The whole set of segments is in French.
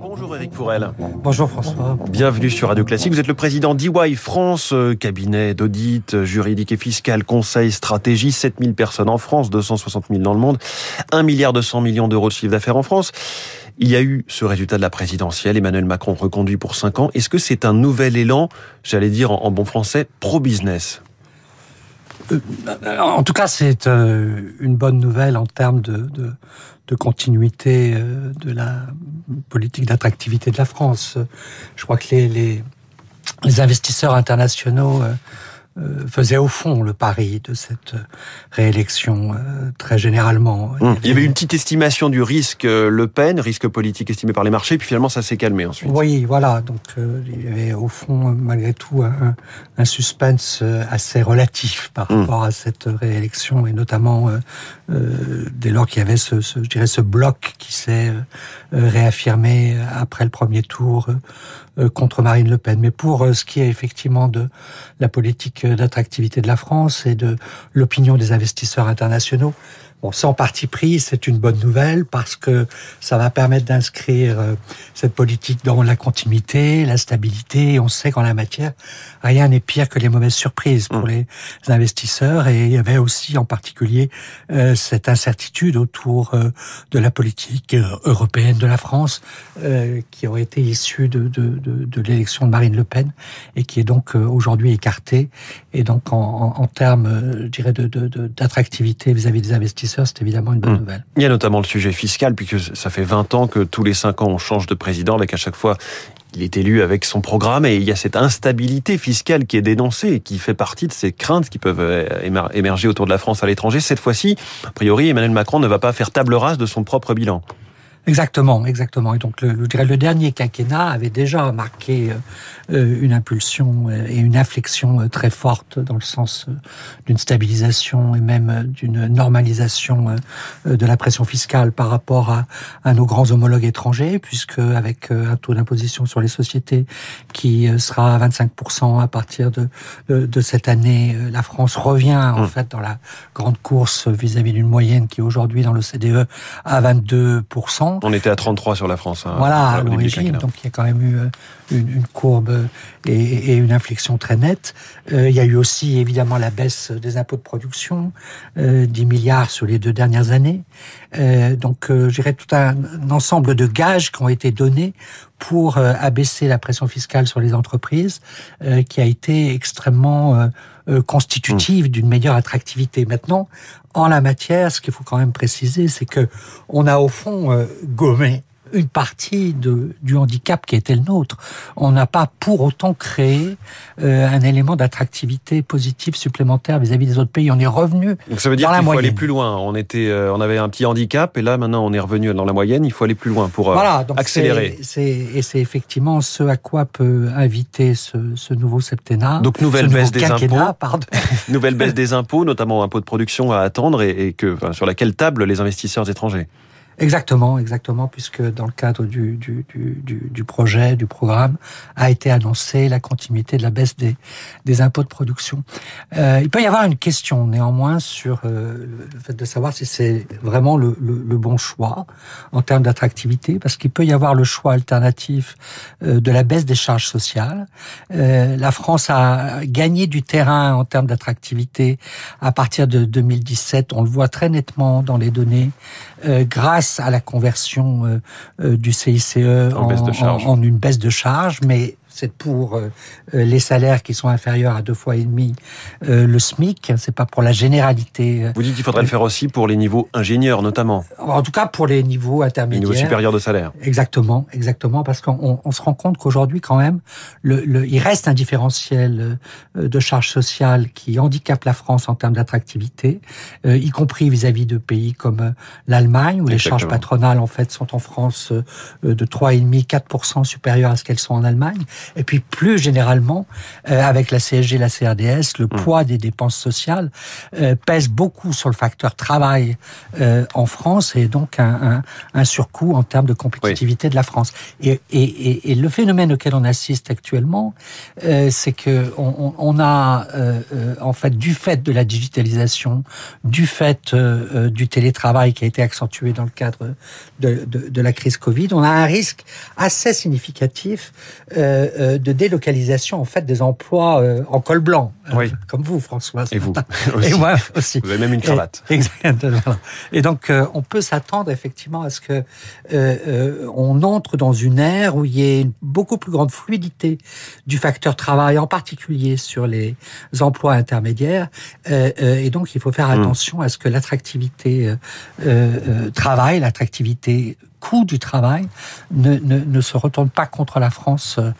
Bonjour Eric Fourel. Bonjour François. Bienvenue sur Radio Classique. Vous êtes le président d'EY France, euh, cabinet d'audit euh, juridique et fiscal, conseil, stratégie, 7000 personnes en France, 260 000 dans le monde, 1 milliard 200 millions d'euros de chiffre d'affaires en France. Il y a eu ce résultat de la présidentielle, Emmanuel Macron reconduit pour 5 ans. Est-ce que c'est un nouvel élan, j'allais dire en bon français, pro-business? En tout cas, c'est une bonne nouvelle en termes de, continuité euh, de la politique d'attractivité de la France. Je crois que les, investisseurs internationaux euh, euh, faisait au fond le pari de cette réélection euh, très généralement. Il y, avait... Il y avait une petite estimation du risque euh, Le Pen, risque politique estimé par les marchés, puis finalement ça s'est calmé ensuite. Oui, voilà. Donc il y avait au fond malgré tout un, un suspense assez relatif par hmm. rapport à cette réélection et notamment euh, dès lors qu'il y avait ce, ce, je dirais, ce bloc qui s'est réaffirmé après le premier tour contre Marine Le Pen. Mais pour ce qui est effectivement de la politique d'attractivité de la France et de l'opinion des investisseurs internationaux. Bon, sans parti pris, c'est une bonne nouvelle parce que ça va permettre d'inscrire euh, cette politique dans la continuité, la stabilité. on sait qu'en la matière, rien n'est pire que les mauvaises surprises pour mmh. les investisseurs. Et il y avait aussi en particulier euh, cette incertitude autour euh, de la politique européenne de la France qui aurait été issue de, de, de, de l'élection de Marine Le Pen et qui est donc aujourd'hui écartée. Et donc en, en, termes, je dirais, d'attractivité vis-à-vis des investisseurs, c'est évidemment une bonne hmm. nouvelle. Il y a notamment le sujet fiscal, puisque ça fait 20 ans que tous les 5 ans on change de président, avec à chaque fois il est élu avec son programme et il y a cette instabilité fiscale qui est dénoncée et qui fait partie de ces craintes qui peuvent euh, émerger autour de la France à l'étranger. Cette fois-ci, a priori, Emmanuel Macron ne va pas faire table rase de son propre bilan. Exactement, exactement. Et donc le, le, le dernier quinquennat avait déjà marqué euh, une impulsion euh, et une inflexion euh, très forte dans le sens d'une stabilisation et même d'une normalisation de la pression fiscale par rapport à, à, nos grands homologues étrangers, puisque avec un taux d'imposition sur les sociétés qui sera à 25% à partir de, de, cette année, la France revient en mmh. fait dans la grande course vis-à-vis d'une moyenne qui est aujourd'hui dans le CDE à 22%. On était à 33 sur la France. Hein, voilà, à l'origine. Donc il y a quand même eu euh, une, courbe et, une inflexion très nette. Euh, il y a eu aussi évidemment la baisse des impôts de production, 10 euh, milliards sur les deux dernières années. donc je dirais tout un, ensemble de gages qui ont été donnés pour abaisser la pression fiscale sur les entreprises, qui a été extrêmement constitutive mmh. d'une meilleure attractivité. Maintenant, en la matière, ce qu'il faut quand même préciser, c'est que on a au fond euh, gommé une partie de, du handicap qui était le nôtre. On n'a pas pour autant créé euh, un élément d'attractivité positive supplémentaire vis-à-vis des autres pays. On est revenu. Donc ça veut dire qu'il faut aller plus loin. On était, euh, on avait un petit handicap et là maintenant on est revenu dans la moyenne. Il faut aller plus loin pour euh, voilà, donc accélérer. C'est, et c'est effectivement ce à quoi peut inviter ce, ce nouveau septennat. Donc nouvelle baisse des impôts. Pardon. nouvelle baisse des impôts, notamment impôts de production à attendre et, et que enfin, sur laquelle table les investisseurs étrangers. Exactement, exactement, puisque dans le cadre du, du, du, du, projet, du programme, a été annoncé la continuité de la baisse des, des impôts de production. Euh, il peut y avoir une question néanmoins sur euh, le fait de savoir si c'est vraiment le, le, le, bon choix en termes d'attractivité, parce qu'il peut y avoir le choix alternatif euh, de la baisse des charges sociales. Euh, la France a gagné du terrain en termes d'attractivité à partir de 2017, on le voit très nettement dans les données, euh, grâce à la conversion euh, euh, du CICE en, en, une baisse de charge, mais c'est pour euh, euh, les salaires qui sont inférieurs à deux fois et demi euh, le SMIC. C'est pas pour la généralité. Vous dites qu'il faudrait le faire aussi pour les niveaux ingénieurs, notamment. En tout cas, pour les niveaux intermédiaires. Les niveaux supérieurs de salaire. Exactement, exactement, parce qu'on on se rend compte qu'aujourd'hui, quand même, le, le, il reste un différentiel de charges sociales qui handicape la France en termes d'attractivité, y compris vis-à-vis de pays comme l'Allemagne, où les charges patronales, en fait, sont en France de 3,5-4% supérieures à ce qu'elles sont en Allemagne. Et puis plus généralement, euh, avec la CSG, la CRDS, le mmh. poids des dépenses sociales euh, pèse beaucoup sur le facteur travail euh, en France et donc un, un, surcoût en termes de compétitivité de la France. Et, et, et, le phénomène auquel on assiste actuellement, c'est que on, on a en fait du fait de la digitalisation, du fait du télétravail qui a été accentué dans le cadre de, de, de la crise Covid, on a un risque assez significatif de délocalisation en fait des emplois en col blanc, comme vous, François. Et vous Et moi aussi. Vous avez même une cravate. exactement. Et donc, euh, on peut s'attendre effectivement à ce que euh, euh, on entre dans une ère où il y ait une beaucoup plus grande fluidité du facteur travail, en particulier sur les emplois intermédiaires. et donc, il faut faire hmm. attention à ce que l'attractivité travail, l'attractivité coût du travail ne, ne, se retourne pas contre la France euh,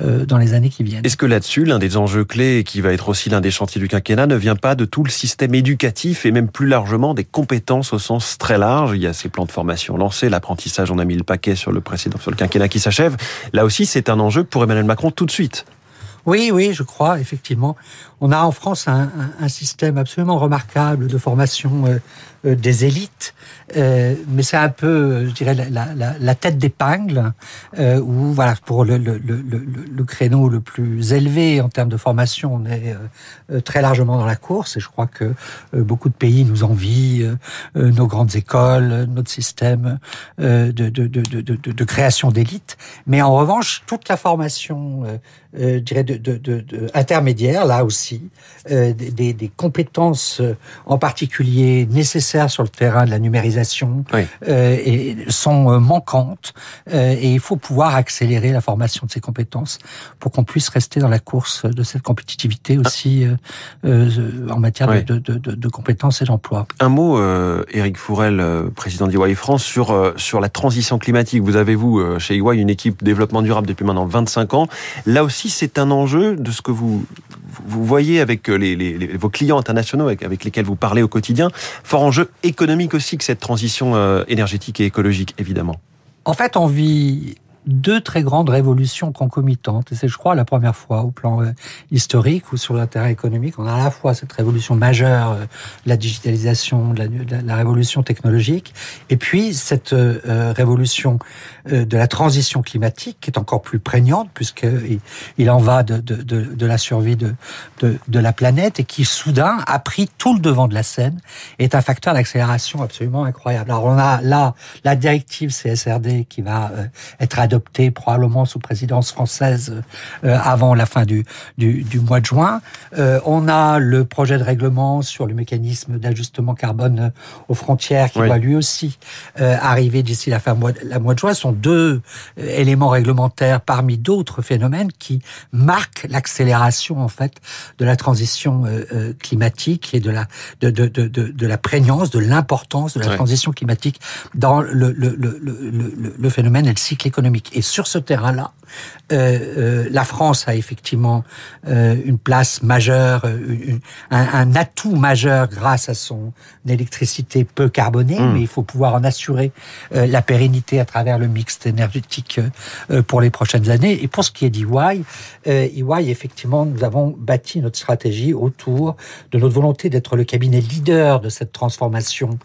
euh, dans les années qui viennent. Est-ce que là-dessus, l'un des enjeux clés, qui va être aussi l'un des chantiers du quinquennat, ne vient pas de tout le système éducatif et même plus largement des compétences au sens très large? Il y a ces plans de formation lancés, l'apprentissage, on a mis le paquet sur le précédent, sur le quinquennat qui s'achève. Là aussi, c'est un enjeu pour Emmanuel Macron tout de suite. Oui, oui, je crois, effectivement. On a en France un, système absolument remarquable de formation euh, euh, des élites, euh, mais c'est un peu, je dirais, la, tête d'épingle, où, voilà, pour le, créneau le plus élevé en termes de formation, on est très largement dans la course, et je crois que beaucoup de pays nous envient nos grandes écoles, notre système de, de création d'élites. Mais en revanche, toute la formation, je dirais, de, de, de, intermédiaire, là aussi, des, des compétences en particulier nécessaires sur le terrain de la numérisation euh, et sont euh, manquantes euh, et il faut pouvoir accélérer la formation de ces compétences pour qu'on puisse rester dans la course de cette compétitivité aussi en matière de, compétences et d'emploi. Un mot, Éric Fourel, président d'EY France, sur, sur la transition climatique. Vous avez, vous, chez EY, une équipe développement durable depuis maintenant 25 ans. Là aussi, c'est un enjeu de ce que vous, vous voyez avec les, vos clients internationaux avec, avec lesquels vous parlez au quotidien. Fort enjeu économique aussi que cette transition euh, énergétique et écologique, évidemment. En fait, on vit deux très grandes révolutions concomitantes. Et c'est, je crois, la première fois au plan euh, historique ou sur l'intérêt économique, on a à la fois cette révolution majeure, euh, la digitalisation, la, révolution technologique, et puis cette euh, révolution de la transition climatique qui est encore plus prégnante puisque il, en va de, de, de, de la survie de, de, de, la planète et qui soudain a pris tout le devant de la scène est un facteur d'accélération absolument incroyable. Alors on a là la directive CSRD qui va être adoptée probablement sous présidence française euh, avant la fin du, du, du mois de juin. Euh, on a le projet de règlement sur le mécanisme d'ajustement carbone euh, aux frontières qui va lui aussi arriver d'ici la fin mois, la mois de juin. Ce sont deux éléments réglementaires parmi d'autres phénomènes qui marquent l'accélération en fait de la transition climatique et de la de, de, de, de la prégnance, de l'importance de la transition climatique dans le, le, le, le, le phénomène et le cycle économique. Et sur ce terrain-là, euh, euh, la France a effectivement euh, une place majeure, un, atout majeur grâce à son électricité peu carbonée, mmh. mais il faut pouvoir en assurer la pérennité à travers le mix énergétique pour les prochaines années. Et pour ce qui est d'EY, EY, effectivement, nous avons bâti notre stratégie autour de notre volonté d'être le cabinet leader de cette transformation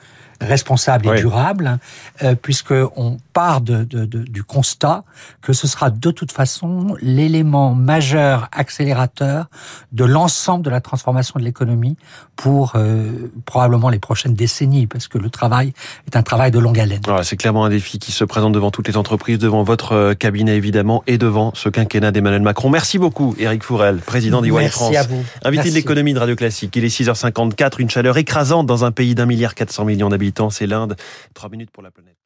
responsable et durable, euh, puisque on part de, de, de, du constat que ce sera de toute façon l'élément majeur accélérateur de l'ensemble de la transformation de l'économie pour euh, probablement les prochaines décennies, parce que le travail est un travail de longue haleine. c'est clairement un défi qui se présente devant toutes les entreprises, devant votre euh, cabinet évidemment, et devant ce quinquennat d'Emmanuel Macron. Merci beaucoup, Éric Fourel, président d'EY France. Merci à vous. Invité de l'économie de Radio Classique. Il est 6h54, une chaleur écrasante dans un pays d'un milliard 400 millions d'habitants c'est l'Inde. Trois minutes pour la planète.